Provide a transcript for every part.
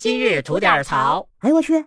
今日吐点槽。哎呦我去！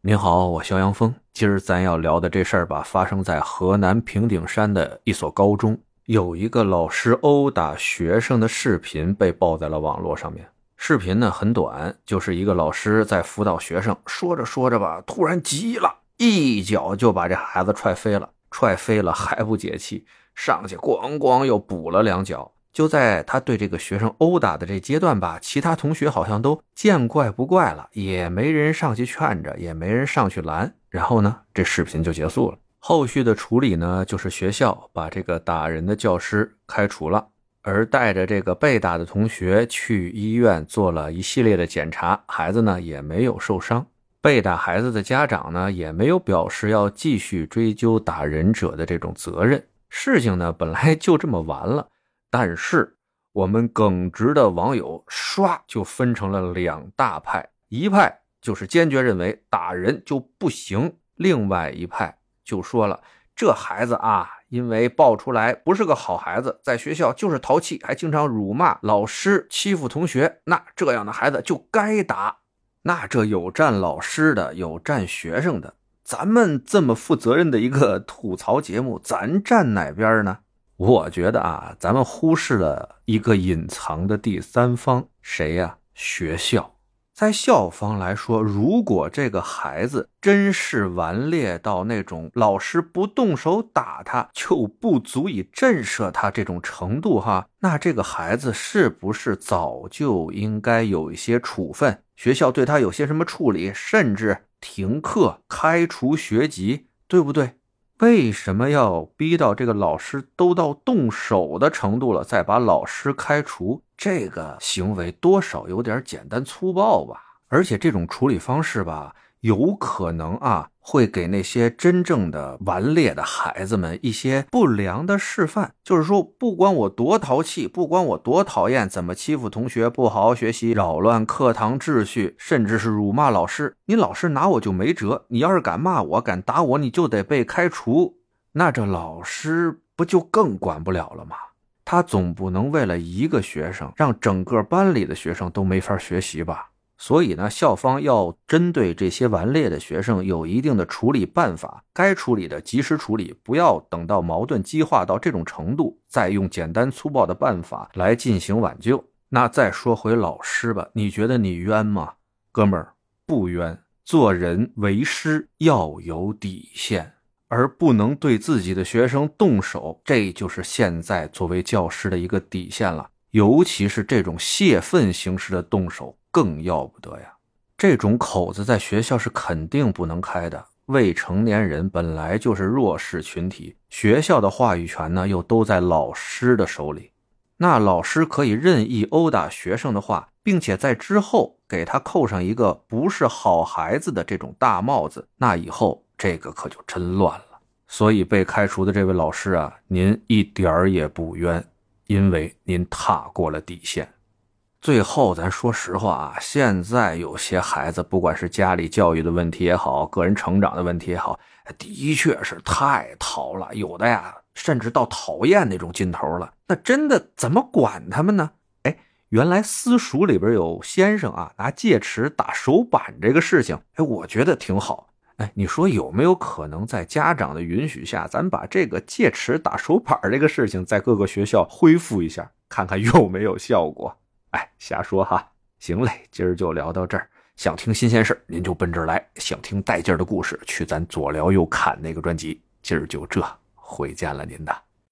您好，我肖阳峰。今儿咱要聊的这事儿吧，发生在河南平顶山的一所高中，有一个老师殴打学生的视频被爆在了网络上面。视频呢很短，就是一个老师在辅导学生，说着说着吧，突然急了，一脚就把这孩子踹飞了。踹飞了还不解气，上去咣咣又补了两脚。就在他对这个学生殴打的这阶段吧，其他同学好像都见怪不怪了，也没人上去劝着，也没人上去拦。然后呢，这视频就结束了。后续的处理呢，就是学校把这个打人的教师开除了，而带着这个被打的同学去医院做了一系列的检查，孩子呢也没有受伤。被打孩子的家长呢，也没有表示要继续追究打人者的这种责任。事情呢，本来就这么完了。但是，我们耿直的网友唰就分成了两大派，一派就是坚决认为打人就不行，另外一派就说了，这孩子啊，因为爆出来不是个好孩子，在学校就是淘气，还经常辱骂老师、欺负同学，那这样的孩子就该打。那这有站老师的，有站学生的，咱们这么负责任的一个吐槽节目，咱站哪边呢？我觉得啊，咱们忽视了一个隐藏的第三方，谁呀？学校。在校方来说，如果这个孩子真是顽劣到那种老师不动手打他就不足以震慑他这种程度，哈，那这个孩子是不是早就应该有一些处分？学校对他有些什么处理，甚至停课、开除学籍，对不对？为什么要逼到这个老师都到动手的程度了，再把老师开除？这个行为多少有点简单粗暴吧？而且这种处理方式吧。有可能啊，会给那些真正的顽劣的孩子们一些不良的示范。就是说，不管我多淘气，不管我多讨厌怎么欺负同学、不好好学习、扰乱课堂秩序，甚至是辱骂老师，你老师拿我就没辙。你要是敢骂我、敢打我，你就得被开除。那这老师不就更管不了了吗？他总不能为了一个学生，让整个班里的学生都没法学习吧？所以呢，校方要针对这些顽劣的学生有一定的处理办法，该处理的及时处理，不要等到矛盾激化到这种程度，再用简单粗暴的办法来进行挽救。那再说回老师吧，你觉得你冤吗，哥们儿？不冤。做人为师要有底线，而不能对自己的学生动手，这就是现在作为教师的一个底线了。尤其是这种泄愤形式的动手。更要不得呀！这种口子在学校是肯定不能开的。未成年人本来就是弱势群体，学校的话语权呢又都在老师的手里。那老师可以任意殴打学生的话，并且在之后给他扣上一个不是好孩子的这种大帽子，那以后这个可就真乱了。所以被开除的这位老师啊，您一点儿也不冤，因为您踏过了底线。最后，咱说实话啊，现在有些孩子，不管是家里教育的问题也好，个人成长的问题也好，的确是太淘了。有的呀，甚至到讨厌那种劲头了。那真的怎么管他们呢？哎，原来私塾里边有先生啊，拿戒尺打手板这个事情，哎，我觉得挺好。哎，你说有没有可能在家长的允许下，咱把这个戒尺打手板这个事情在各个学校恢复一下，看看有没有效果？瞎说哈，行嘞，今儿就聊到这儿。想听新鲜事您就奔这儿来；想听带劲儿的故事，去咱左聊右侃那个专辑。今儿就这，回见了您的。